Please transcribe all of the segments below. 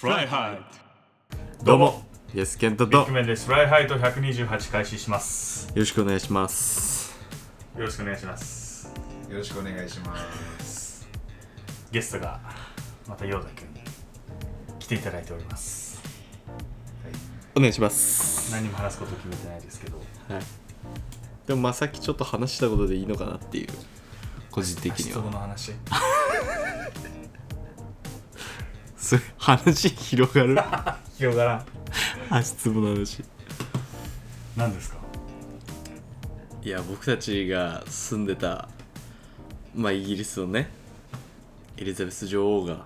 フライハイどうもイエスケントと。ッグメンです。フライハイト128開始します。ろしくお願いします。よろしくお願いします。よろしくお願いします。ゲストがまたヨーダ君に来ていただいております。お願いします。何も話すこと決めてないですけど。はい。でもまあさっきちょっと話したことでいいのかなっていう。個人的に足つぼはの話？す話広がる？広がらん。足つぼの話。何ですか？いや僕たちが住んでたまあイギリスのねエリザベス女王が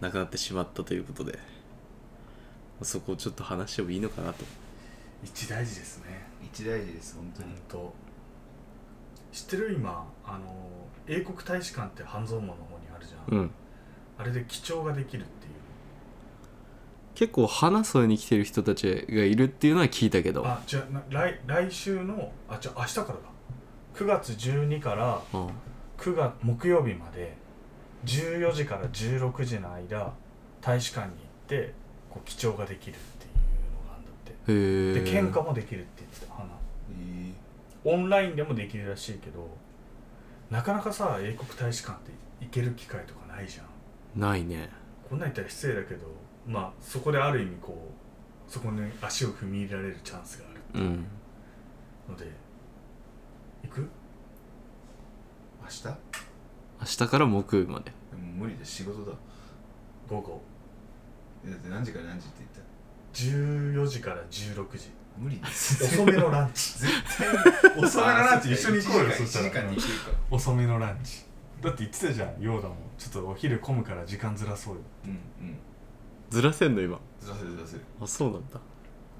亡くなってしまったということでそこをちょっと話してもいいのかなと。一大事ですね。一大事です、本当本に。当。知ってる今？あの英国大使館って半蔵門の方にあるじゃん、うん。あれで記帳ができるって結構話そうに来てる人たちがいるっていうのは聞いたけど。あじゃあな来来週のあじゃあ明日からだ。9月12からうん。9月木曜日まで14時から16時の間大使館に行ってこう記帳ができるっていうのがあるんだって。へえで喧嘩もできるって言ってた花。えオンラインでもできるらしいけどなかなかさ英国大使館って行ける機会とかないじゃん。ないね。こんなん言ったら失礼だけどまあそこである意味こうそこに足を踏み入れられるチャンスがあるう。ん。ので行く？明日？でも明日から木曜日まで。無理で仕事だ。午後。だって何時から何時って言った？14時から16時。無理。です。遅めのランチ。絶対。に遅めのランチ一緒に行こうよ1そしたら。時間に行けるか。遅めのランチ。だって言ってたじゃんヨーダも。ちょっとお昼混むから時間ずらそうようんうん。ずらせんの今ずらせるずらせる。あそうなんだ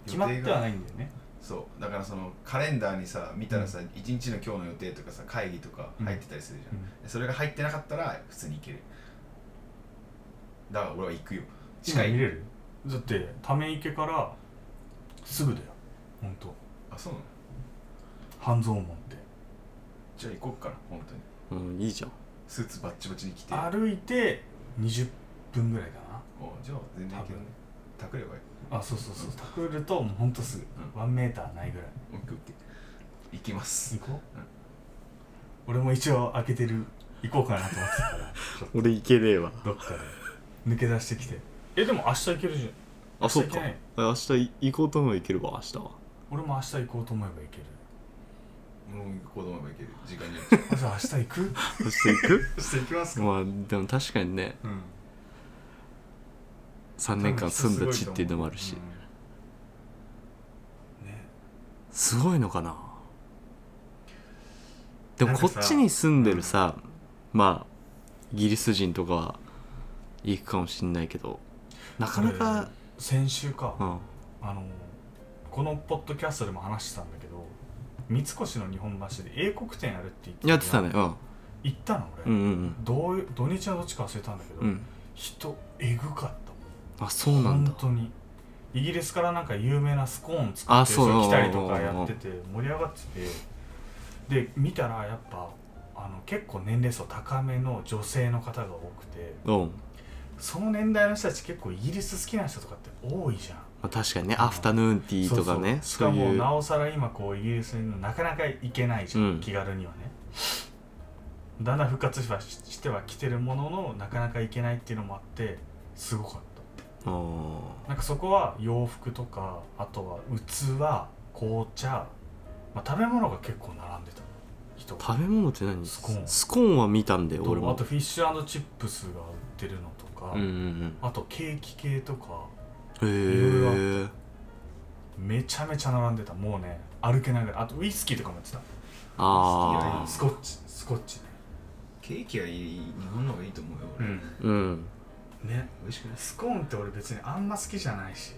決まってはないんだよねそう。だからそのカレンダーにさ、見たらさ、一日の今日の予定とかさ、会議とか入ってたりするじゃん。でそれが入ってなかったら普通に行ける。だから俺は行くよ。近い。見れる？だってため池からすぐだよほんとあ、そうなの？半蔵門ってじゃあ行こっかな、本当に。うんいいじゃんスーツバッチバチに着て。歩いて20分ぐらいかおじゃあ全然行けるね。タクればいい。なあそうそうそうタクるともうほんとすぐ、ワンメーターないぐらい。オッケーオッケー。行きます。行こう、俺も一応開けてる行こうかなと思ってたから。俺行けねえわ。どっかで。抜け出してきて。えでも明日行けるじゃん。あそうか。明日行こうと思えば行けるわ明日は。俺も明日行こうと思えば行ける。もう行こうと思えば行ける。時間によっじゃあ明日行く？明日行く？明日行きますまあでも確かにね。うん3年間住んだ地っていうのもあるし。うんね。すごいのかな。でもこっちに住んでるさまあイギリス人とかは行くかもしんないけどなかなか先週か、うん。あのこのポッドキャストでも話してたんだけど三越の日本橋で英国店やるって言ってやってたね。うん。行ったの俺、うんうんどういう土日はどっちか忘れたんだけど、うんうん。人えぐかったあそうなんだ。本当にイギリスからなんか有名なスコーン作ってあそう。れ来たりとかやってて盛り上がってて。で見たらやっぱあの結構年齢層高めの女性の方が多くて。う。んその年代の人たち結構イギリス好きな人とかって多いじゃん。まあ、確かにねアフタヌーンティーとかねしかそういう。もなおさら今こうイギリスになかなか行けないじゃん、うん。気軽にはね。だんだん復活はししては来てるもののなかなか行けないっていうのもあってすごかっなんかそこは洋服とかあとは器紅茶、まあ、食べ物が結構並んでた。人が。食べ物って何？スコーン。スコーンは見たんだよと俺も。あとフィッシュチップスが売ってるのとか、うんうんあとケーキ系とかうんへえめちゃめちゃ並んでた。もうね歩けないぐらい。あとウイスキーとかもやってた。あスコッチ。スコッチね。ケーキはいい。日本の方がいいと思うよ俺、うん。あうんね。美味しくない。スコーンって俺別にあんま好きじゃないし。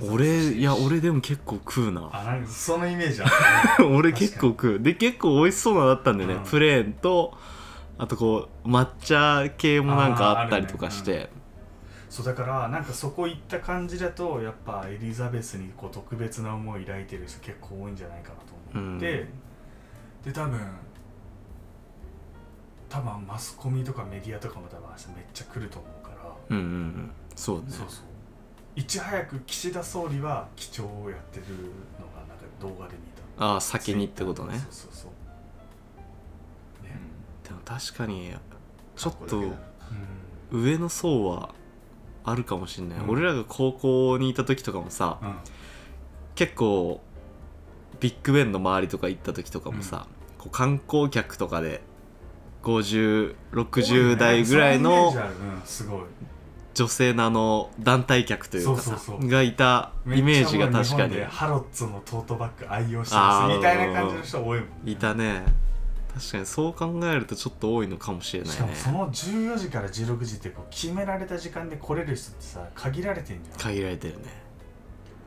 俺いや俺でも結構食うな。あなんかそのイメージある 俺結構食う。で結構美味しそうなのだったんだよね、うん。プレーンとあとこう抹茶系もなんかあったりとかして、あーあるそうだからなんかそこ行った感じだとやっぱエリザベスにこう特別な思い抱いてる人結構多いんじゃないかなと思って、うん。で多分多分マスコミとかメディアとかも多分明日めっちゃ来ると思うから。うんうんうん。そうね。そうそう。いち早く岸田総理は基調をやってるのがなんか動画で見た。ああ先にってことね。そうそうそうね。でも確かにちょっとうん。上の層はあるかもしんない、うん。俺らが高校にいた時とかもさうん。結構ビッグベンの周りとか行った時とかもさ、こう観光客とかで5060代ぐらいの女性のあの団体客というかがいたイメージが確かに。でハロッツのトートバッグ愛用してます。みたいな感じの人多いもんね。いたね。確かにそう考えるとちょっと多いのかもしれないね。しかもその14時から16時ってこう決められた時間で来れる人ってさ限られてんじゃん。限られてるね。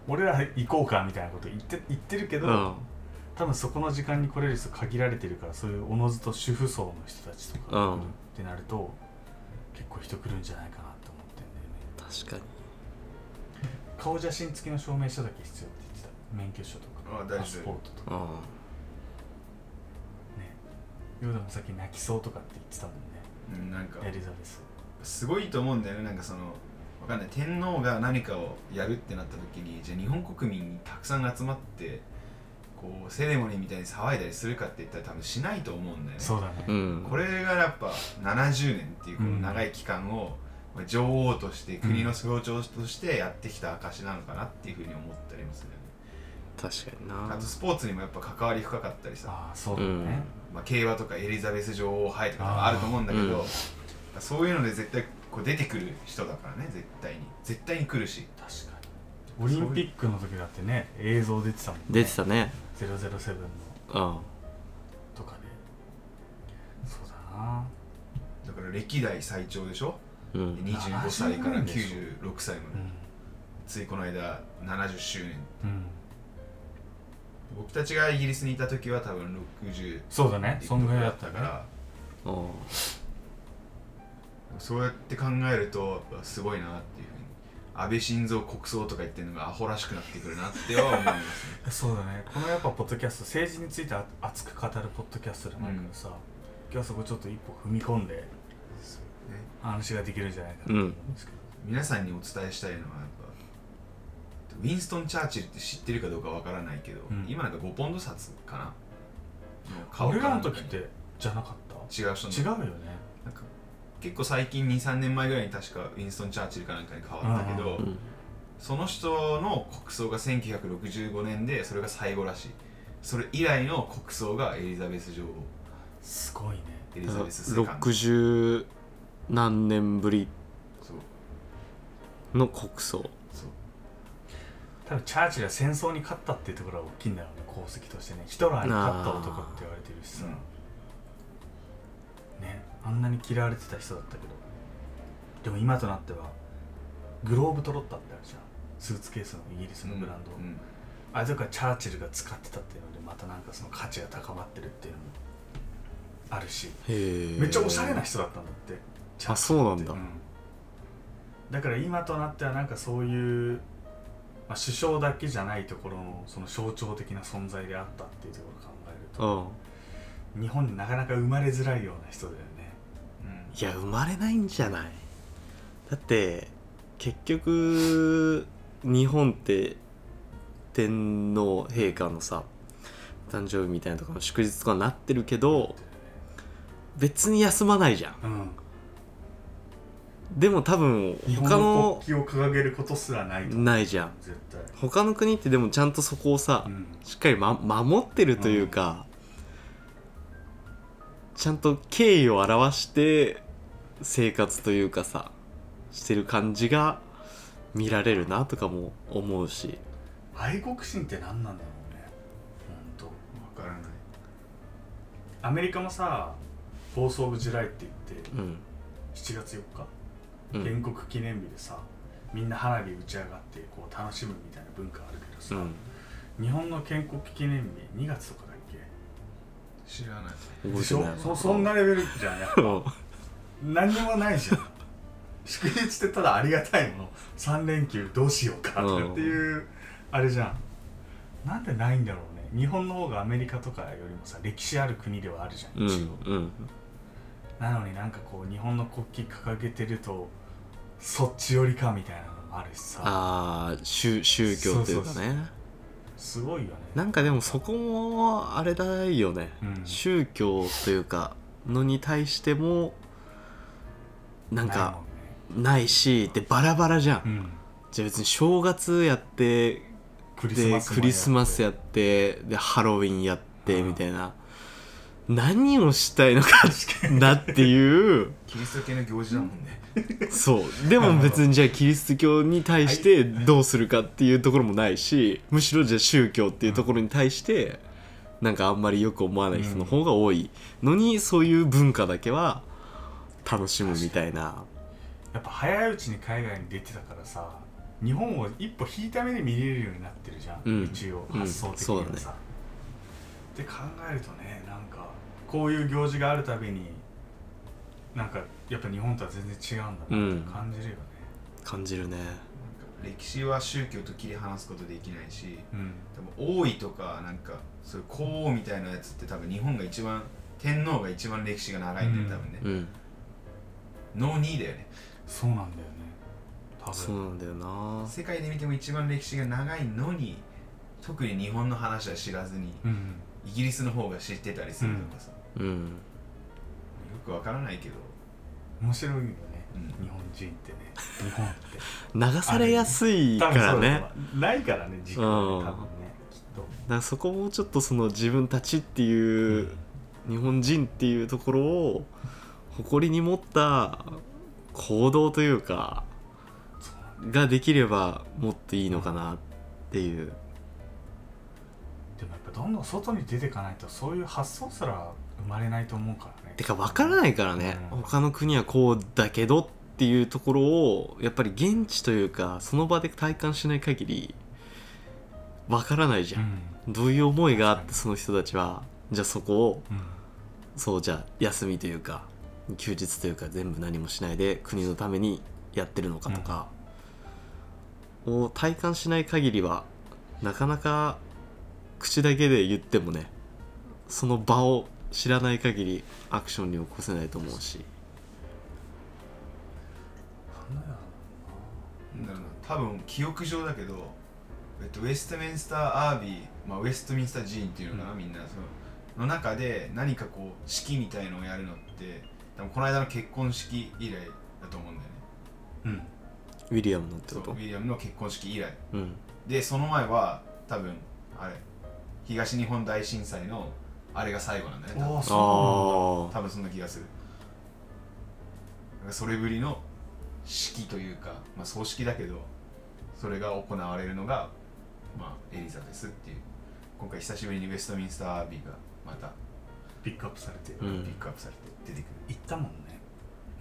俺ら行こうかみたいなこと言って言ってるけど、うん多分そこの時間に来れる人限られてるからそういうおのずと主婦層の人たちとかうん。ってなると結構人来るんじゃないかなって思ってんだよね。確かに顔写真付きの証明書だけ必要って言ってた。免許証とかあ大丈夫。パスポートとか。うん。ね。ヨーダもさっき泣きそうとかって言ってたもんね。うんなんかエリザベス。すごいと思うんだよね。なんかそのわかんない。天皇が何かをやるってなった時にじゃあ日本国民にたくさん集まってこうセレモニーみたいに騒いだりするかって言ったら多分しないと思うんだよね。そうだね、うん。これがやっぱ70年っていうこの長い期間を、まあ女王として国の象徴としてやってきた証なのかなっていうふうに思ったりもするよね。確かにな。あとスポーツにもやっぱ関わり深かったりさ、ああそうだね、まあ、競馬とかエリザベス女王杯とかあると思うんだけど、うんそういうので絶対こう出てくる人だからね絶対に。絶対に来るし。確かに。オリンピックの時だってね映像出てたもんね。出てたね007のうん。とかでそうだな。だから歴代最長でしょ、うん。で25歳から70でし96歳まで、うん。ついこの間70周年。うん。僕たちがイギリスにいた時は多分60そうだね。そんぐらいだったね。から。うん。そうやって考えるとすごいなっていう安倍晋三国葬とか言ってるのがアホらしくなってくるなっては思いますね。そうだね。このやっぱポッドキャスト政治についてあ熱く語るポッドキャストじゃないからさ、今日はそこちょっと一歩踏み込んでね。話ができるんじゃないかな。と思うんですけど、皆さんにお伝えしたいのはやっぱウィンストン・チャーチルって知ってるかどうかわからないけど、うん。今なんか5ポンド札かな？俺らの時ってじゃなかった？違う人の。違うよね。なんか結構最近23年前ぐらいに確かウィンストン・チャーチルかなんかに変わったけど、うん。その人の国葬が1965年でそれが最後らしい。それ以来の国葬がエリザベス女王。すごいねエリザベス世界。60何年ぶりの国葬。多分チャーチルは戦争に勝ったっていうところが大きいんだろうね。功績としてね。ヒトラーに勝った男って言われてるしさ、ねあんなに嫌われてた人だったけど。でも今となってはグローブトロッターってあるじゃん。スーツケースのイギリスのブランド、うんあれとかチャーチルが使ってたっていうのでまたなんかその価値が高まってるっていうのもあるし。へえめっちゃおしゃれな人だったんだって。チャーあチルって。そうなん。だだから今となってはなんかそういう、まあ、首相だけじゃないところのその象徴的な存在であったっていうところを考えるとうん。日本になかなか生まれづらいような人だよねうんいや生まれないんじゃない？だって結局日本って天皇陛下のさ誕生日みたいなとかの祝日とかになってるけど別に休まないじゃん。うん。でも多分他のの国旗を掲げることすらないないじゃん。絶対。他の国ってでもちゃんとそこをさ、うん。しっかり、ま、守ってるというか、ちゃんと敬意を表して生活というかさしてる感じが見られるなとかも思うし。愛国心って何なんだろうね。本わからない。当。アメリカもさ「フォース・オブ・ジュライ」って言ってうん。7月4日うん。建国記念日でさみんな花火打ち上がってこう楽しむみたいな文化あるけどさ、うん。日本の建国記念日2月とか知らない。覚でしょえてない。そそんなレベルじゃんやっぱ。何にもないじゃん。祝日ってただありがたいもの。3連休どうしようかっていうあれじゃん。なんでないんだろうね。日本の方がアメリカとかよりもさ歴史ある国ではあるじゃんうん一応、うん。なのになんかこう日本の国旗掲げてるとそっち寄りかみたいなのもあるしさ。ああ宗宗教というかね。そうそうそうすごいよね。なんかでもそこもあれだよね、うん。宗教というかのに対してもなんかないしでバラバラじゃん、ないもん。ねじゃあ別に正月やってうん、クリスでマスもクリスマスやっってでハロウィンやってうん。みたいな、何をしたいのかなっていう。キリスト系の行事だもんね そう。でも別にじゃあキリスト教に対してどうするかっていうところもないしむしろじゃあ宗教っていうところに対してなんかあんまりよく思わない人の方が多い。のにそういう文化だけは楽しむみたいな。やっぱ早いうちに海外に出てたからさ日本を一歩引いた目で見れるようになってるじゃん、うん。一応うん。発想的そうだね。にはさ、って考えるとねなんかこういう行事があるたびになんかやっぱ日本とは全然違うんだなって感じるよね。感じるね。歴史は宗教と切り離すことできないしうん。多分王位とかなんかそういう皇王みたいなやつって多分日本が一番天皇が一番歴史が長いんだよ多分ね、うん。ノー2だよね。そうなんだよね。多分。そうなんだよな。世界で見ても一番歴史が長いのに特に日本の話は知らずにうん。イギリスの方が知ってたりするとかさ、うん。よくわからないけど、面白いよね、うん。日本人ってね。日本って。流されやすいからね。だかないからね時間ねうん。多分ねきっと。らそこもちょっとその自分たちっていう日本人っていうところを誇りに持った行動というかができればもっといいのかなっていう。でもやっぱどんどん外に出ていかないとそういう発想すら生まれないと思うからねてか分からないからね、うん。他の国はこうだけどっていうところをやっぱり現地というかその場で体感しない限り分からないじゃん、どういう思いがあってその人たちはじゃあそこをうん、うんそうじゃあ休みというか休日というか全部何もしないで国のためにやってるのかとか、を体感しない限りはなかなか口だけで言ってもねその場を知らない限りアクションに起こせないと思うし。なんだろうな多分記憶上だけど、えっと、ウェストミンスターアービー、まあ、ウェストミンスター寺院っていうのかな、うみんなそのの中で何かこう式みたいのをやるのって多分この間の結婚式以来だと思うんだよね。うなウィリアムのってそうウことィリアムの結婚式以来。うん。でその前は多分あれ東日本大震災のあれが最後なんだよね多分。多分そんな気がする。それぶりの式というか、まあ、葬式だけどそれが行われるのが、まあ、エリザベスっていう。今回久しぶりにウェストミンスターアービーがまたうピックアップされて。る、うん。ピックアップされて出てく行ったもんね。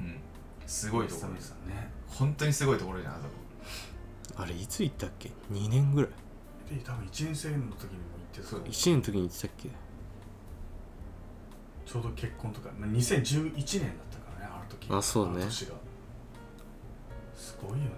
る、うん、すごいところ久々ね。本当にすごいところじゃんあそこ。あれいつ行ったっけ？2年ぐらい。で多分1年生の時にも行ってそう。1年の時に行ってたっけ？ちょうど結婚とか、まあ、2011年だったからねあの時。あそうね。の年が。すごいよね。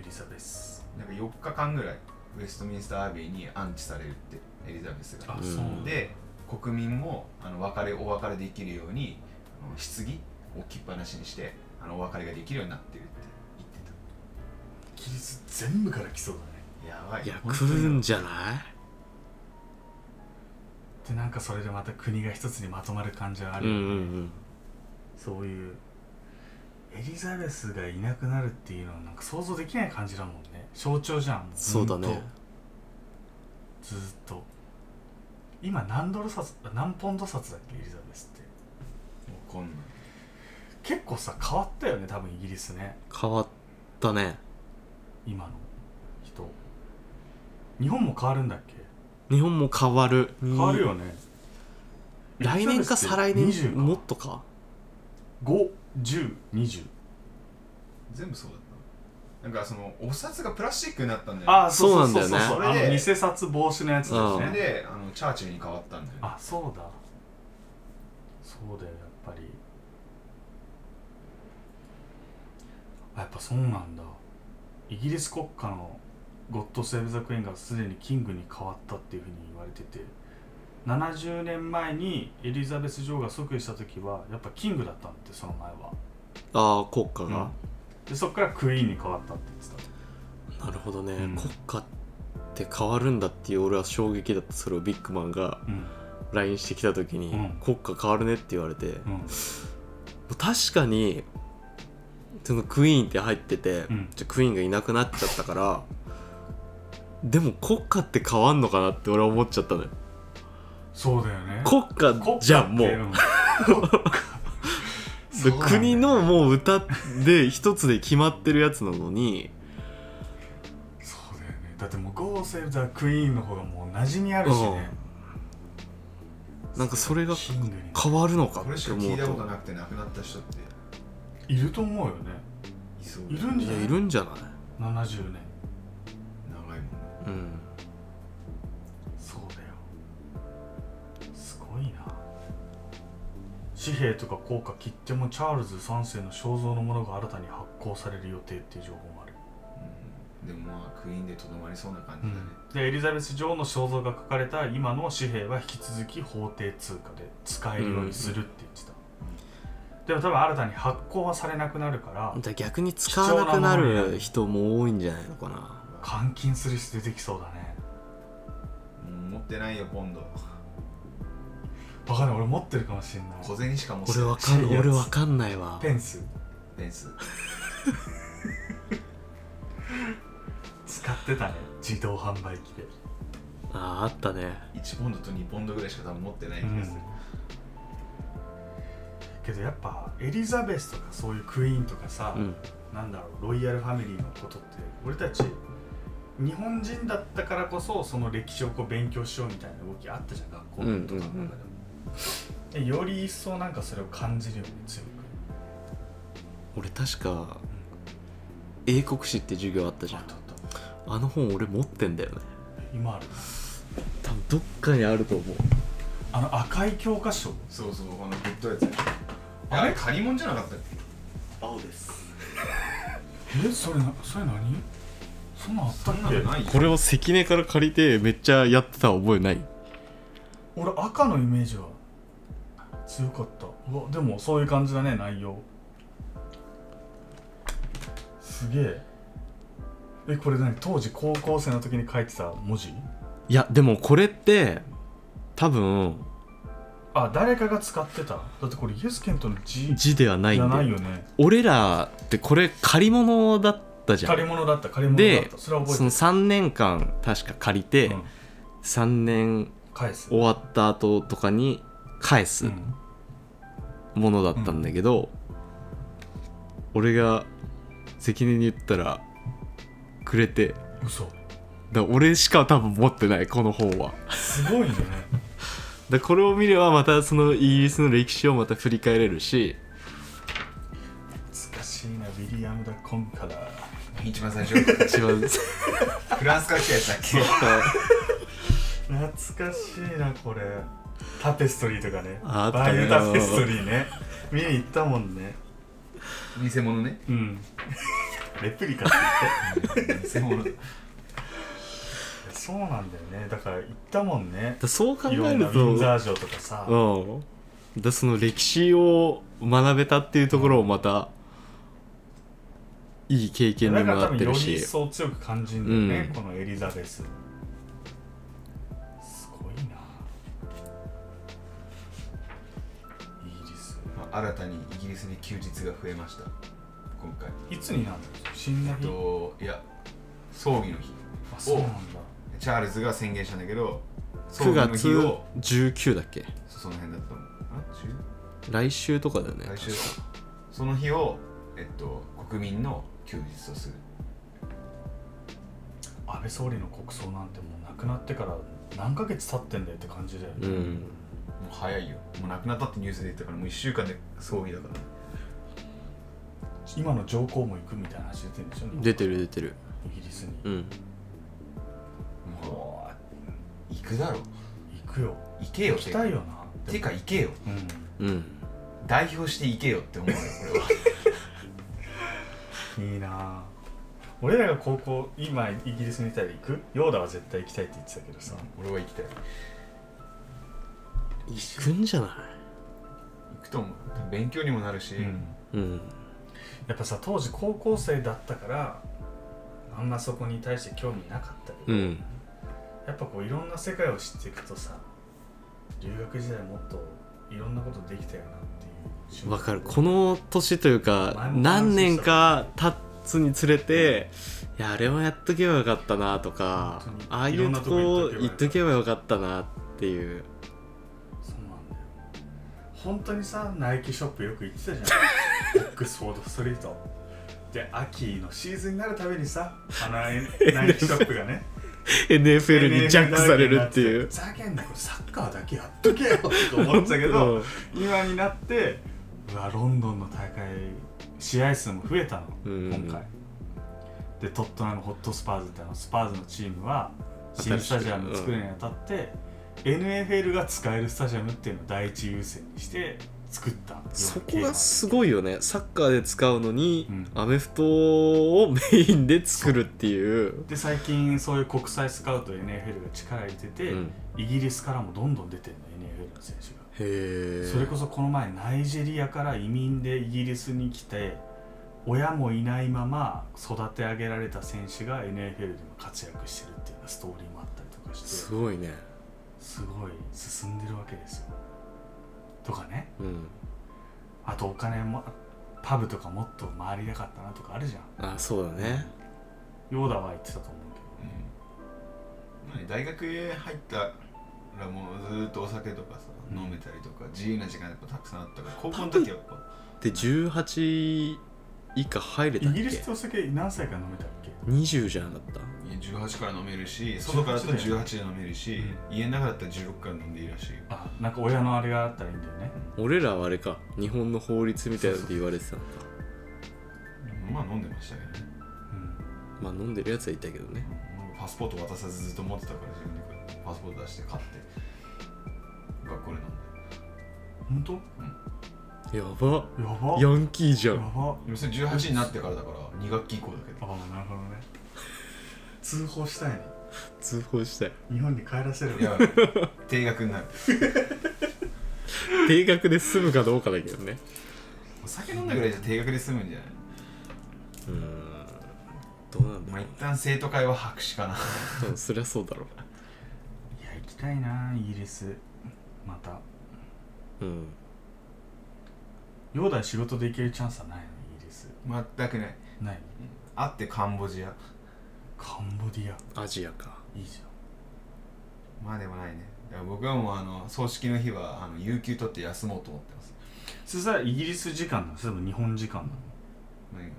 エリザベス。なんか4日間ぐらいウェストミンスターアービーに安置されるってエリザベスが。あ、うんそう。で国民もあの別れお別れできるようにあの棺置きっぱなしにしてあのお別れができるようになってるってイギリス全部から来そうだね。言ってたやばい。いや来るんじゃない？でなんかそれでまた国が一つにまとまる感じはあうんうるよね、んうんそういうエリザベスがいなくなるっていうのはなんか想像できない感じだもんね。象徴じゃんもそうだね。ずーっと。今何ドル札何ポンド札だっけエリザベスって。こんなん結構さ変わったよね多分イギリスね。変わったね。今の人。日本も変わるんだっけ？日本も変わる。変わるよね。来年か再来年もっとか。51020全部そうだったなんかそのお札がプラスチックになったんだよね。あそうなんだよねそう。そうそうそれであの偽札防止のやつだうん。それよねであのチャーチルに変わったんだよね。あそうだ。そうだよやっぱり。あやっぱそうなんだ。イギリス国家のゴッド・セーブ・ザ・クイーンがすでにキングに変わったっていうふうに言われてて70年前にエリザベス女王が即位した時はやっぱキングだったんだってその前は。ああ国家が、でそっからクイーンに変わったって言ってなるほどね、うん。国家って変わるんだっていう俺は衝撃だったそれをビッグマンがたうん。LINE してきた時に、うん。国家変わるねって言われて、うん。確かにそのクイーンって入ってて、うん。じゃあクイーンがいなくなっちゃったからでも国家って変わんのかなって俺は思っちゃったのよ。そうだよね。国家じゃんもう、国のも。う歌で一つで決まってるやつなのに。そうだよね。だってもう「ゴーセーブ・ザ・クイーン」の方がもう馴染みあるしね。なんかそれが変わるのかこれしかって思う聞いたこととなくて亡くなった人って。いると思うよね。いるんじゃない？いやいるんじゃない？70年うん。そうだよ。すごいな。紙幣とか硬貨切ってもチャールズ3世の肖像のものが新たに発行される予定っていう情報もある、うん。でもまあクイーンでとどまりそうな感じ。だね、でエリザベス女王の肖像が書かれた今の紙幣は引き続き法定通貨で使えるようにするって言ってた、でも多分新たに発行はされなくなるからじゃあ逆に使わなくなる人も多いんじゃないのかな換金する人出てきそうだね。うん持ってないよポンド。わかんない俺持ってるかもしれない。小銭しか持ってない。俺わかん俺わかんないわ。ペンス。ペンス。使ってたね自動販売機で。あああったね。1ポンドと2ポンドぐらいしか多分持ってない気がする、けどやっぱエリザベスとかそういうクイーンとかさ、うん。なんだろうロイヤルファミリーのことって俺たち日本人だったからこそその歴史をこう勉強しようみたいな動きあったじゃん学校とか。の中でも、でより一層なんかそれを感じるよね強く。俺確か英国史って授業あったじゃん。あったあった。あの本俺持ってんだよね。今ある？多分どっかにあると思う。あの赤い教科書？そうそうこのグッドやつあれ？あれ借り物じゃなかったっけ？青です。えそれなそれ何？そんなんあったっけこれを関根から借りてめっちゃやってた覚えない？俺赤のイメージは強かった。うわでもそういう感じだね内容。すげえ。えこれ何？当時高校生の時に書いてた文字？いやでもこれって多分あ誰かが使ってた。だってこれイエスケントの字じ字ではないんゃだよね。俺らってこれ借り物だったじゃん。借り物だった借り物だっでたそれは覚えてその3年間確か借りて、る、うん、3年返す終わった後とかに返すうんものだったんだけど、俺が関根に言ったらくれて。嘘。だから俺しか多分持ってないこの本は。すごいね。だこれを見ればまたそのイギリスの歴史をまた振り返れるし。懐かしいなウィリアム・ダ・コンカラー一番最初。一番。フランスから来たやつだっけ？懐かしいなこれ。タペストリーとかね。ああったね。バーユタペストリーね。見に行ったもんね。偽物ね。うん。レプリカって言って。偽物。そうなんだよね。だから行ったもんね。だそう考えいろんなるとウィンザー城とかさ。うん。だその歴史を学べたっていうところをまたいい経験にもだから多分よりなってるし一層強く感じるんだよね、うん。このエリザベス。すごいな。イギリスまあ新たにイギリスに休日が増えました。今回。いつになるの死んだえっ日といや葬儀の日。あそうなんだ。チャールズが宣言したんだけど葬9儀の月日を19だっけ？その辺だったと思うあ来週とかだよね10来週その日をえっと国民の休日とする。安倍総理の国葬なんてもう亡くなってから何ヶ月経ってんだよって感じだよね、うん。もう早いよ。もう亡くなったってニュースで言ったからもう1週間で葬儀だから。今の上皇も行くみたいな話出てるんでしょ？出てる出てる。イギリスに、うん。もう行くだろ行くよ。行けよ行きたいよな。てか行けよ。うん。うん。代表して行けよって思うよこれはいいなあ。俺らが高校今イギリスにいたら行く？ヨーダは絶対行きたいって言ってたけどさ。俺は行きたい。行くんじゃない？行くと思う。勉強にもなるし、うん。うん。やっぱさ当時高校生だったからあんまそこに対して興味なかったけど、うん。やっぱこういろんな世界を知っていくとさ留学時代もっといろんなことできたよな。ってわかる。この年というか何年か経つにつれていやあれもやっとけばよかったなとかああいうとこ行っとけばよかったなっていう。そうなんだよ。本当にさナイキショップよく行ってたじゃん。オックスフォードストリート。で秋のシーズンになるたびにさあの ナイキショップがね。NFL にジャックされるっていう。ふざけんなこれサッカーだけやっとけよって思ってたけど、うん。今になってうわロンドンの大会試合数も増えたの、うん。今回。でトットナムホットスパーズってあのスパーズのチームは新スタジアム作るにあたって、NFL が使えるスタジアムっていうのを第一優先にして作ったそこがす。ごいよね。サッカーで使うのに、うん。アメフトをメインで作るっていう。で最近そういう国際スカウト NFL が力入れてて、うん。イギリスからもどんどん出てるの NFL の選手が。それこそこの前ナイジェリアから移民でイギリスに来て親もいないまま育て上げられた選手が NFL でも活躍してるっていうようなストーリーもあったりとかしてすごいね。すごい進んでるわけですよ。とかね。うん。あとお金もパブとかもっと回りたかったなとかあるじゃん。あそうだね。ヨーダは言ってたと思う何大学へ入ったらもうずーっとお酒とかさうん。飲めたりとか自由な時間やっぱたくさんあったから高校の時はやっぱ。で18以下入れたっけ？イギリスってお酒何歳から飲めたっけ？20じゃなかった？いや18から飲めるし外からだと18で飲めるし、家の中だったら16から飲んでいいらしいよ。あなんか親のあれがあったらいいんだよね。俺らはあれか日本の法律みたいなので言われてたのか。まあ飲んでましたけどね。うん。まあ飲んでるやつはいたけどね。俺パスポート渡さずずっと持ってたから自分でパスポート出して買って学校で飲んで。本当？やば。やば。ヤンキーじゃん。やば。でもそれ18になってからだから2学期以降だけどああなるほどね。通報したいね。通報したい。日本に帰らせるいや定額になる。定額で済むかどうかだけどね。お酒飲んだぐらいじゃ定額で済むんじゃない？うん。どうなんだまあろ一旦生徒会は白紙かな。そりゃそうだろいや行きたいなイギリス。また。ううん。ヨーダ仕事で行けるチャンスはないのイギリス。全くない。ない。あってカンボジア。カンボディア。アジアか。いいじまあでもないね。だから僕はもうあの葬式の日はあの有給取って休もうと思ってます。ゃんそしたらイギリス時間なの？それとも日本時間な何が？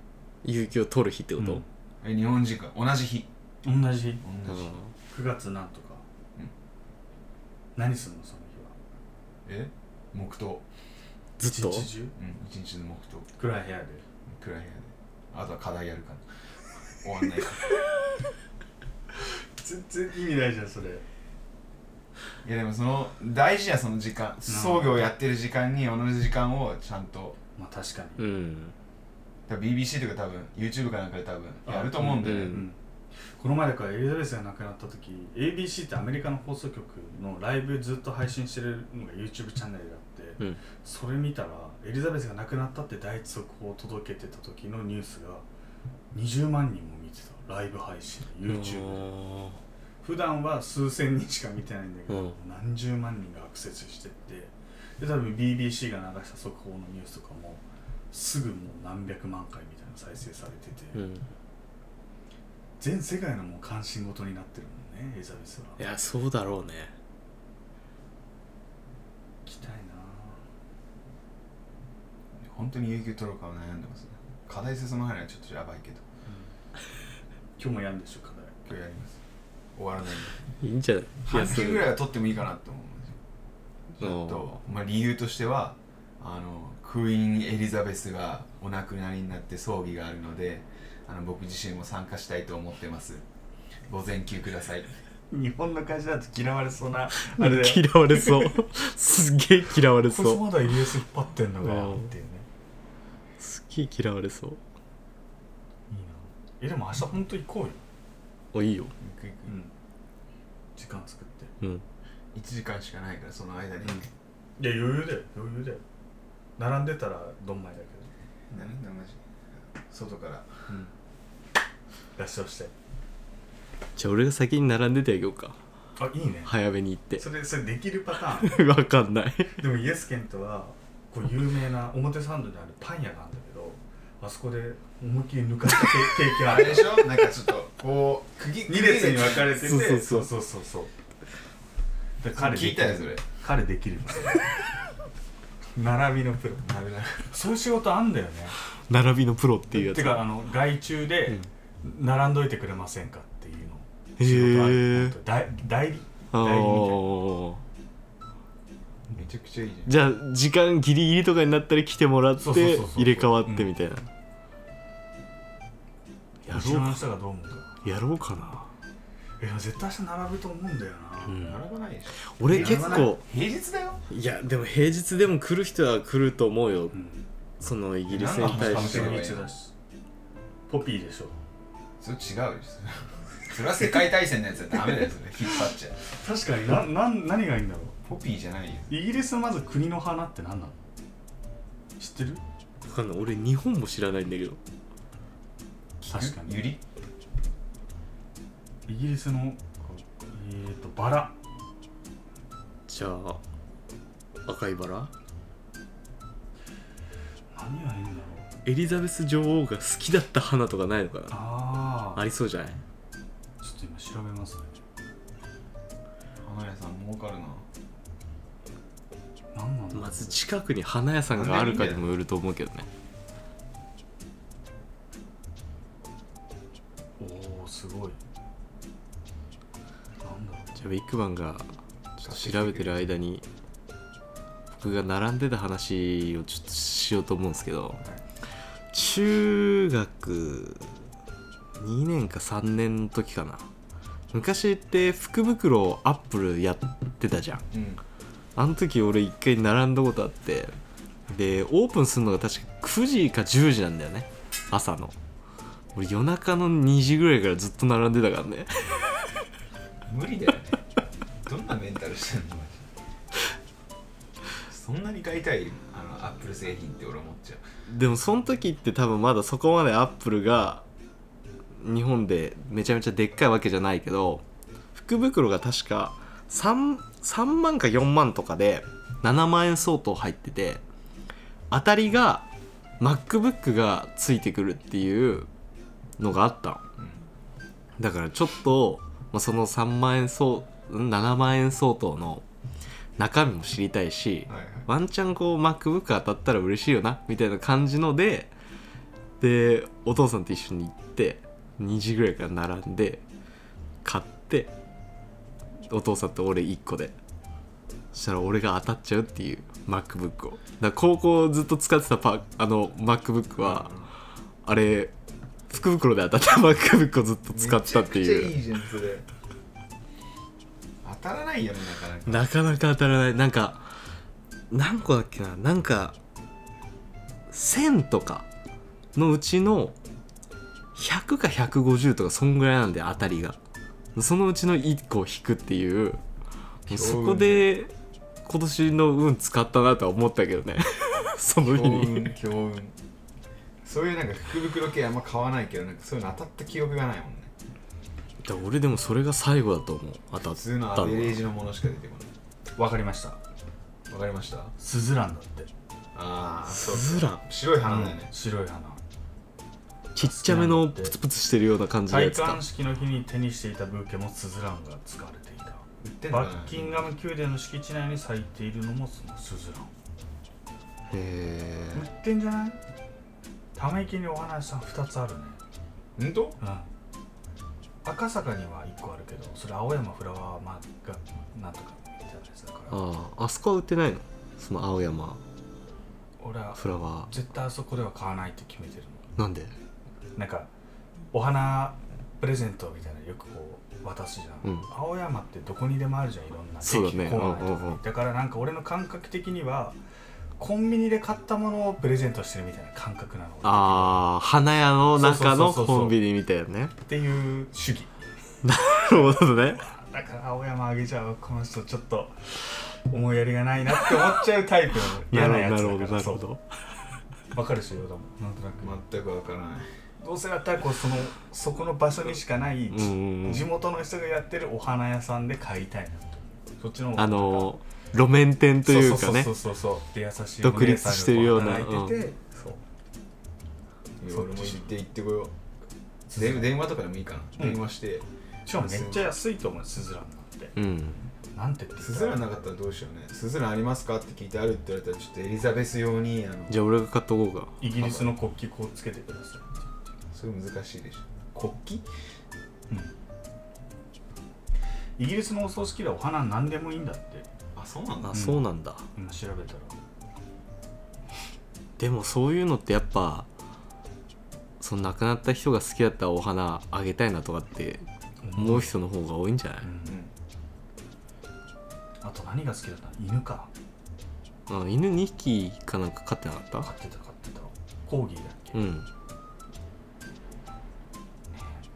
有給を取る日ってこと、うん。え日本時間。同じ日。の同じ日。同じ日。9月なんとか、うん何するのその日は？え？黙祷。ずっと？一日中？うん一日の黙祷。暗い部屋で。暗い部屋で。あとは課題やるから 終わんないか。ら全然意味ないじゃんそれ。いやでもその大事やその時間。葬儀をやってる時間に同じ時間をちゃんと。まあ確かに。うん。BBC とか多分 YouTube かなんかで多分やると思うんだよね、うんうんこの前だからエリザベスが亡くなった時 ABC ってアメリカの放送局のライブずっと配信してるのが YouTube チャンネルがあって、うん。それ見たらエリザベスが亡くなったって第一速報を届けてた時のニュースが20万人も見てた。ライブ配信 YouTube で。普段は数千人しか見てないんだけど、うん。何十万人がアクセスしてって。で多分 BBC が流した速報のニュースとかもすぐもう何百万回みたいな再生されてて、うん全世界のもう関心事になってるもんねエリザベスは。いやそうだろうね。行きたいな。本当に有給取ろうかは悩んでますね。課題進まないのはちょっとやばいけど。今日もやるんでしょ課題。今日やります。終わらないんでいいんじゃない？半休ぐらいいは取ってもいいかなって思うんですよ。ちょっとおまあ理由としてはあのクイーンエリザベスがお亡くなりになって葬儀があるのであの僕自身も参加したいと思ってます。午前休ください。日本の会社だと嫌われそうな あれだよ。嫌われそう。すげえ嫌われこいつそうまだイギリス引っ張ってんのかうん。よっていうね。すげえ嫌われそう。いいな。えでも明日本当行こうよ。おいいよ。行く行く。うん。時間作って。うん。1時間しかないからその間に、いや余裕だよ。余裕だよ。並んでたらどんまいだけなんだマジ外から。合唱して。じゃあ俺が先に並んでてあげようか。あいいね。早めに行って。それそれできるパターン。わかんない。でもイエスケントはこう有名な表参道にあるパン屋があるんだけどあそこで思いっきり抜かしたケケーキある。あれでしょ？なんかちょっとこう釘2列に分かれてて。そうそうそうそうそう。そうで彼聞いたよそれ。彼できる。のそれ並びのプロ。なるなそういう仕事あんだよね。並びのプロっていうやつ。てかあの外注で並んどいてくれませんかっていうの。仕事ある本当代代理？あ代理みたいな。ーめちゃくちゃいいじじゃあ時間ギリギリとかになったら来てもらってそうそうそうそう。入れ替わってみたいな、やろう後ろの人がどう思うか。やろうかな、いや絶対明日並ぶと思うんだよな、うん。並ばないでしょ。俺結構。平日だよ。いやでも平日でも来る人は来ると思うよ。うん。そのイギリスに対して何の話天日だし。ポピーでしょ。それ違うです それは世界大戦のやつはダメだよそれ。引っ張っちゃう。確かに。ななん何がいいんだろポピーじゃないよ。うイギリスのまず国の花って何なの？知ってる？わかんない。俺日本も知らないんだけど。確かに。ゆりイギリスのえーとバラ。じゃあ赤いバラ？何がいいんだろう。エリザベス女王が好きだった花とかないのかな？ああありそうじゃない？ちょっと今調べますね。花屋さん儲かるな。何なんまず近くに花屋さんがあるかにもよると思うけどねビッグバンがちょっと調べてる間に僕が並んでた話をちょっとしようと思うんですけど中学2年か3年の時かな。昔って福袋アップルやってたじゃん。うん。あの時俺一回並んだことあってでオープンするのが確か9時か10時なんだよね。朝の。俺夜中の2時ぐらいからずっと並んでたからね。無理だよんなメンタルしてんのマジでそんなに買いたいあのアップル製品って俺思っちゃう。でもその時って多分まだそこまでアップルが日本でめちゃめちゃでっかいわけじゃないけど福袋が確か 3, 3万か4万とかで7万円相当入ってて当たりが MacBook がついてくるっていうのがあったの。だからちょっと、まあ、その3万円相ん7万円相当の中身も知りたいし、はいはい。ワンチャンこう MacBook 当たったら嬉しいよなみたいな感じのででお父さんと一緒に行って2時ぐらいから並んで買ってお父さんと俺1個で。そしたら俺が当たっちゃうっていう MacBook を。だ高校ずっと使ってたパあの MacBook はあれ福袋で当たった MacBook をずっと使ってたっていう当たらないよねなかなか。なかなか当たらない。なんか何個だっけな？なんか1000とかのうちの100か150とかそんぐらいなんで当たりが。そのうちの1個を引くっていう。運そこで今年の運使ったなとは思ったけどね。その日強に運強運。そういうなんか福袋系あんま買わないけどなんかそういうの当たった記憶がないもんねだ俺でもそれが最後だと思う。当たっ普通のアベレージのものしか出てこわかりました。ないわかりました？スズランだって。ああそうスズラン？白い花だよね、白い花。ちっちゃめのプツプツしてるような感じのや戴つか冠式の日に手にしていたブーケもスズランが使われていた。売ってんのバッキンガム宮殿の敷地内に咲いているのもそのスズラン。へ売ってんじゃない？ため池にお花屋さん2つあるね。ほんとうん赤坂には1個あるけどそれ青山フラワーマーがなんとかみたいなやつだか。らあああそこは売ってないの？その青山。俺はフラワ絶対あそこでは買わないって決めてるーなんで？のなんかお花プレゼントみたいなのよくこう渡すじゃん、うん。青山ってどこにでもあるじゃんいろんな。そうだね。駅構内とか。にうんうんうん。だからなんか俺の感覚的にはコンビニで買ったものをプレゼントしてるみたいな感覚なの。ああ花屋の中のコンビニみたいなね。っていう主義。なるほどね。だから青山あげちゃうこの人ちょっと思いやりがないなって思っちゃうタイプの嫌なやつだなるほどからそう。なるほど。わかるでしょヨダも。なんとなく。全くわからない。どうせだったらこうそのそこの場所にしかない、地元の人がやってるお花屋さんで買いたいなと。そっちの方があのー路面店というかね。そうそうそうそうそうで優しい独立してるような。お姉さん。そう。も行って行ってこよう。電電話とかでもいいかな、うん。電話して。しかもめっちゃ安いと思うスズランなんて。うん。なんて言ってスズランなかったらどうしようね。スズランありますかって聞いてあるって言われたらちょっとエリザベス用にあのじゃあ俺が買っとこうか。イギリスの国旗こうつけてください。それ難しいでしょ。国旗？イギリスのお葬式ではお花何でもいいんだってあそうなんだ。あそうなんだ。今調べたら。でもそういうのってやっぱその亡くなった人が好きだったお花あげたいなとかって思う人の方が多いんじゃない？うんうん。あと何が好きだった？犬か。うん、犬2匹かなんか飼ってなかった？飼ってた飼ってた。コーギーだっけ、うん。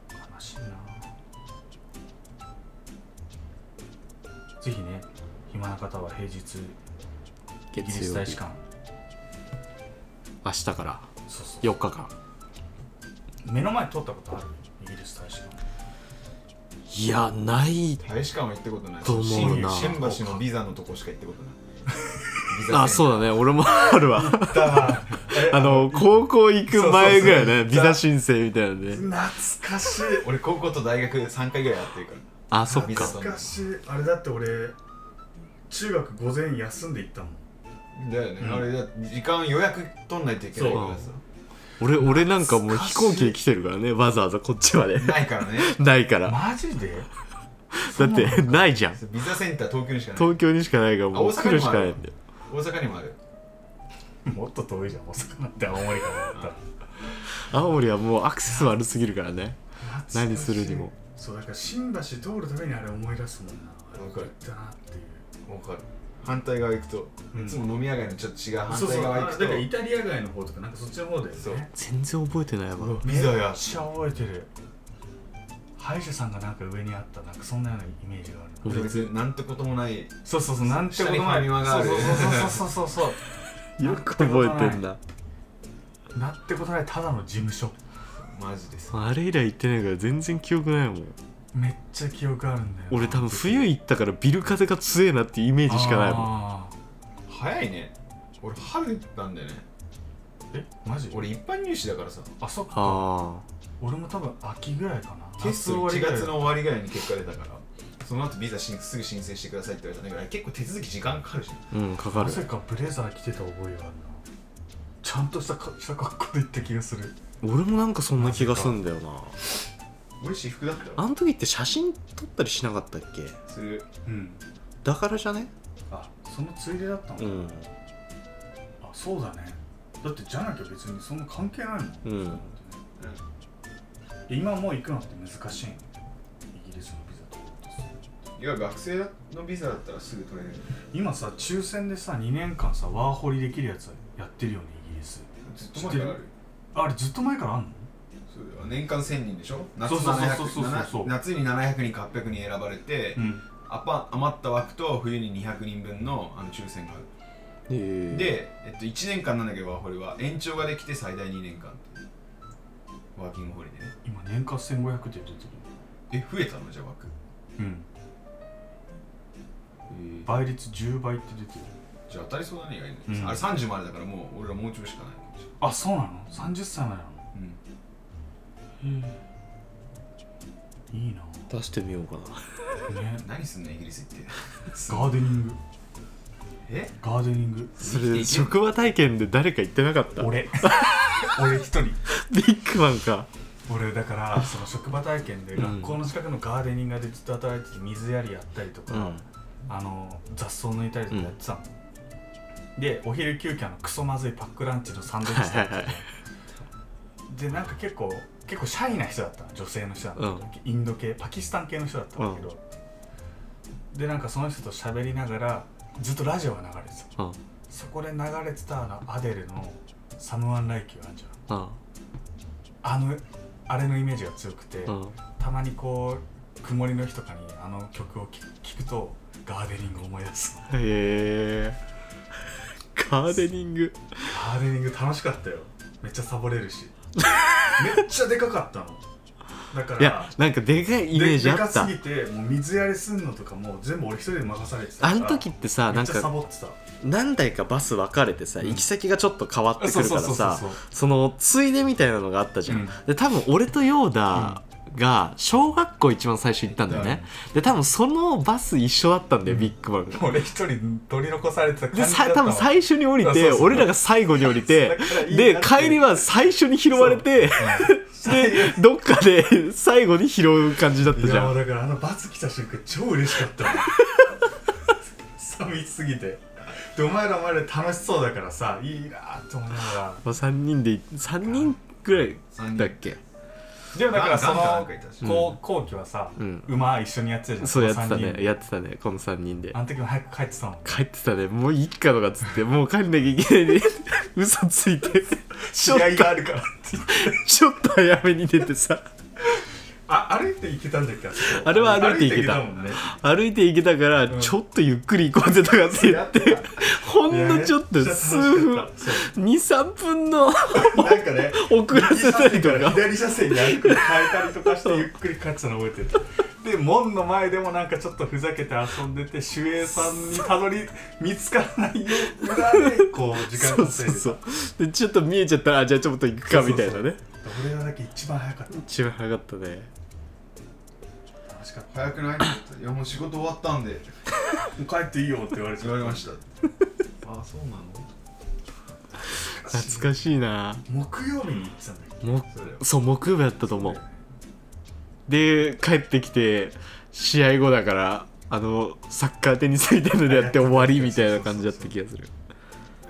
悲しいな。ぜひね暇な方は平日イギリス大使館。明日から。そうそう4日間。目の前通ったことある？イギリス大使館。いやない大使館は行ったことないと思うな新新橋のビザのとこしか行ったことない。あそうだね。俺もあるわ。だあの高校行く前ぐらいね。ビザ申請みたいなんで懐かしい。俺高校と大学3回ぐらいやってるから。あそっか。懐かしい。あれだって俺中学午前休んで行ったもん。だよね、うん。あれだ時間予約取んないといけないからさ。俺俺なんかもう飛行機で来てるからねわざわざこっちまで。ないからね。ないから。マジで？だってないじゃん。ビザセンター東京にしかない。東京にしかないからもうあ大阪来るしにもある？かないんだよ。大阪にもある？もっと遠いじゃん大阪なんて青森からだったら。青森はもうアクセス悪すぎるからね。何するにも。そうだから新橋通るたびにあれ思い出すもんな。わかる。行ったなっていう。わかる。反対側行くと、うん。いつも飲み屋街のちょっと違う反そうそう。あ対側行くとだからイタリア街の方とかなんかそっちの方だよね。そう。全然覚えてないわ。ビザやめっちゃ覚えてる。歯医者さんがなんか上にあったなんかそんなようなイメージがある。別になんてこともないそうそうそうなんてこと下にファミマがある。そうそうそうそうそうそう。よく覚えてんだ。なんてことないただの事務所。マジです。あれ以来行ってないから全然記憶ないもんめっちゃ記憶あるんだよな。俺多分冬行ったからビル風が強えなっていうイメージしかないもん。あ早いね。俺春行ったんだよね。ーえ？マジ？俺一般入試だからさ。あそっか。あ俺も多分秋ぐらいかな。テスト1夏終わりぐらい。月の終わりぐらいに結果出たから。その後ビザしすぐ申請してくださいって言われたんだけど結構手続き時間かかるじゃん。あうんかかる。なぜかブレザー着てた覚えがあるな。ちゃんとしたかした格好で行った気がする。俺もなんかそんな気がすんだよな俺私服だったあわの時って写真撮ったりしなかったっけ？する。うん。だからじゃね？あそのついでだったの、うん。あそうだね。だってじゃなきゃ別にそんな関係ないもん、うん。そういうのってね。今もう行くのって難しい。のイギリスのビザ取ろうとする。いや学生のビザだったらすぐ取れる。今さ抽選でさ2年間さワーホリできるやつやってるよねイギリス。ずっと前からある？あれずっと前からあんの？年間1000人でしょ？夏そうそうそうそう。そう700そう夏に700人か800人選ばれて、ん。あぱ余った枠と冬に200人分のあの抽選がある。え。ー、で、えっと、1年間なんだけどワーホリは延長ができて最大2年間ワーキングホリでね。今年間1500って出てるえ増えたの？じゃあ枠。うん。倍率10倍って出てる。じゃあ当たりそうだね意外に、うん。あれ30までだからもう俺らもうちょいしかないあそうなの？30歳までなの？うんいいな。出してみようかな。ね。何すんのイギリス行って。ガーデニング。え？ガーデニング。それ職場体験で誰か言ってなかった？俺。俺一人。ビッグマンか。俺だからその職場体験でうん。学校の近くのガーデニングでずっと働いてて水やりやったりとか、うん。あの雑草抜いたりとかやってたの、でお昼休憩あのクソまずいパックランチのサンドイッチ食べてはいはいはでなんか結構結構シャイな人だったの女性の人だったの、うん。インド系パキスタン系の人だったんだけど、でなんかその人と喋りながらずっとラジオが流れてたうん。そこで流れてたあのアデルの「 Someone Like You」あんじゃん。うん。あのあれのイメージが強くて、うん。たまにこう曇りの日とかにあの曲を聴聞くとガーデニングを思い出す。のへえ ガーデニング。ガーデニング楽しかったよ。めっちゃサボれるしめっちゃでかかったの。だからいやなんかでかいイメージあででった。かすぎてもう水やりすんのとかも全部俺一人で任されてたからあの時ってさめっちゃサなんかボってた。何台かバス分かれてさ、うん。行き先がちょっと変わってくるからそうそうさそうそう。そのついでみたいなのがあったじゃん、うん。で多分俺とヨーダが小学校一番最初行ったんだよね、で多分そのバス一緒だったんだよ、うん。ビッグバンが。俺一人取り残されてたで感じだったわ。さ多分最初に降りて俺らが最後に降りて で帰りは最初に拾われて でどっかで最後に拾う感じだったじゃん。だからあのバス来た瞬間超嬉しかった。わ 寂しすぎて。でお前らお前ら楽しそうだからさいいなと思いながら。まあ、3人で3人ぐらいだっけ？でもだからその後後期はさ、うん。馬一緒にやってたじゃんそうやってたね。やってたね。この3人で。あの時も早く帰ってたもん。帰ってたね。もういいかとかっつって。もう帰んなきゃいけないで 嘘ついて。試合があるからって。ちょっと早めに出てさあ歩いて行けたんだっけあれは歩いて行けた。歩いて行けたからん。ちょっとゆっくり行こうぜとかって言ってほんのちょっと数分23分のなんかね遅らせたりとか。左車線に歩くの変えたりとかしてゆっくり帰ってたの覚えてる。で門の前でもなんかちょっとふざけて遊んでて守衛さんにたどり見つからないよ裏でこう時間稼いでたそうそうでちょっと見えちゃったらあじゃあちょっと行くかみたいなね。俺らだけ一番早かった。一番早かったね。楽しかった。早くない？いやもう仕事終わったんで。もう帰っていいよって言われて言われました。あそうなの？懐かしいな。木曜日に行ってたんだっけ？もそれそう木曜日やったと思う。で帰ってきて試合後だからあのサッカーテニスみたいなのでやって終わりみたいな感じだった気がする。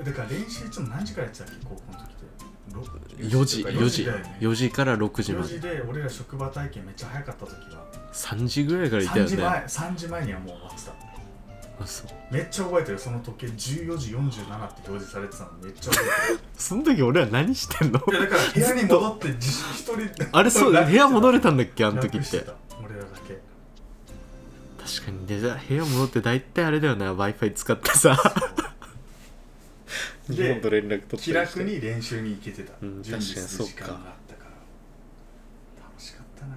だから練習いつも何時からやってたっけ？高校の時って。ろ4時4 4時時だよね。4時から6時ま4で時で俺ら職場体験めっちゃ早かった時は3時ぐらいからいた3時前3時前にはもう終わってた。あそう。めっちゃ覚えてる。その時計14時47って表示されてたのめっちゃ覚えてる。その時俺ら何してんの？いやだから部屋に戻って自一人。であれ そう部屋戻れたんだっけ？あの時って。てた。俺らだけ。確かにでじゃあ部屋戻って大体あれだよな。W i f i 使ってさ。で 日本と連絡取って。気楽に練習に行けてた、うん準備する時間確かにそうか。があったから楽しかったな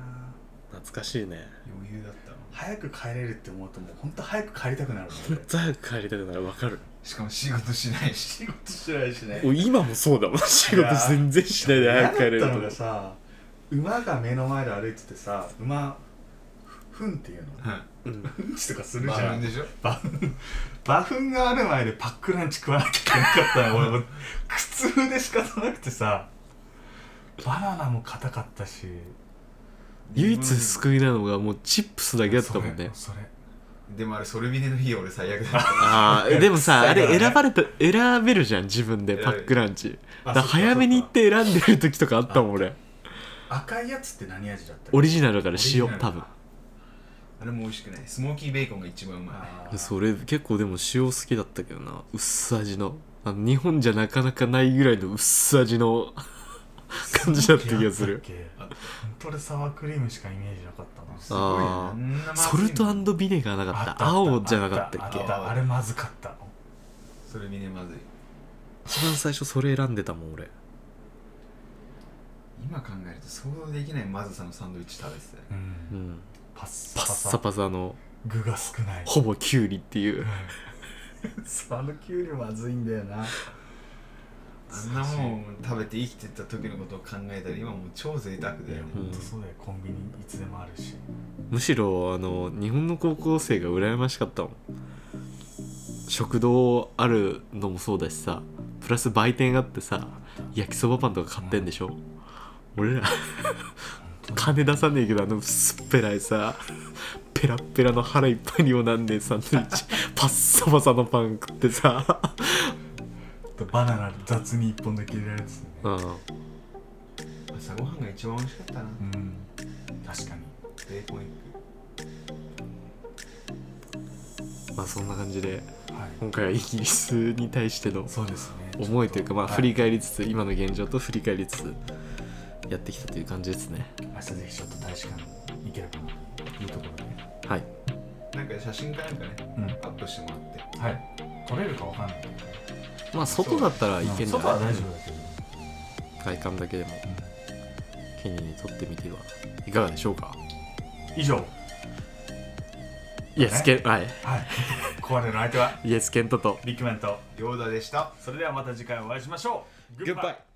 懐かしいね。余裕だったの早く帰れるって思うともう本当早く帰りたくなるもん早く帰りたくなる。わかる。しかも仕事しない。し仕事しないし。ね お今もそうだもん。仕事全然しないで早く帰れる嫌だったのとがさ馬が目の前で歩いててさ馬ふんっていうの？うん。うんちとかするじバゃん。ーンでしょ？バフンバフンがある前でパックランチ食わなきゃいけなかったの 俺もう苦痛で仕方なくてさバナナも硬かったし唯一救いなのがもうチップスだけだったもんね。それそれ。でもあれソルビネの日俺最悪だった。ああでもさ あれ選ばれた選べるじゃん自分でパックランチ。だ早めに行って選んでる時とかあったもん俺。赤いやつって何味だったオリジナルだから塩多分。あれも美味しくない。スモーキーベーコンが一番うまい。それ結構でも塩好きだったけどな。薄味の。あの日本じゃなかなかないぐらいの薄味の 感じだった気がする。本当でサワークリームしかイメージなかったな。すごいね。あー。あソルトビネガーなかった？あった青じゃなかったっけ？あったあれまずかった。ソルビネまずい。一番最初それ選んでたもん俺。今考えると想像できないまずさのサンドイッチ食べてたようん。うん。パッサパサ。サパサの具が少ない。ほぼキュウリっていう。そうあのキュウリまずいんだよなあんなもん食べて生きてた時のことを考えたら今もう超贅沢だよね。本当そうだよ。コンビニいつでもあるし。むしろあの日本の高校生が羨ましかったもん。食堂あるのもそうだしさ。プラス売店があってさ焼きそばパンとか買ってんでしょ、俺ら金出さねえけどあの薄っぺらいさペラッペラの腹いっぱいにもなんねえサンドイッチ。パッサパサのパン食ってさバナナ雑に一本だけ入れられてたね。うん。朝ごはんが一番美味しかったな。うん。確かに。ベーコンエッまあそんな感じではい。今回はイギリスに対してのそうですね。思いというかまあはい。振り返りつつ、今の現状と振り返りつつやってきたという感じですね。明日ぜひちょっと大使館行ければなというところではい。グなんか写真かなんかねうん。アップしてもらって。はい。取れるかわかんない。けどねまあ外だったらいけんじゃ外はない大丈夫だけど。外観だけでも。ケニーに撮ってみては。いかがでしょうか？以上。イエスケンはい。はい。ここまでの相手は？イエスケントと。ビッグマンとヨーダでした。それではまた次回お会いしましょう。グッバイ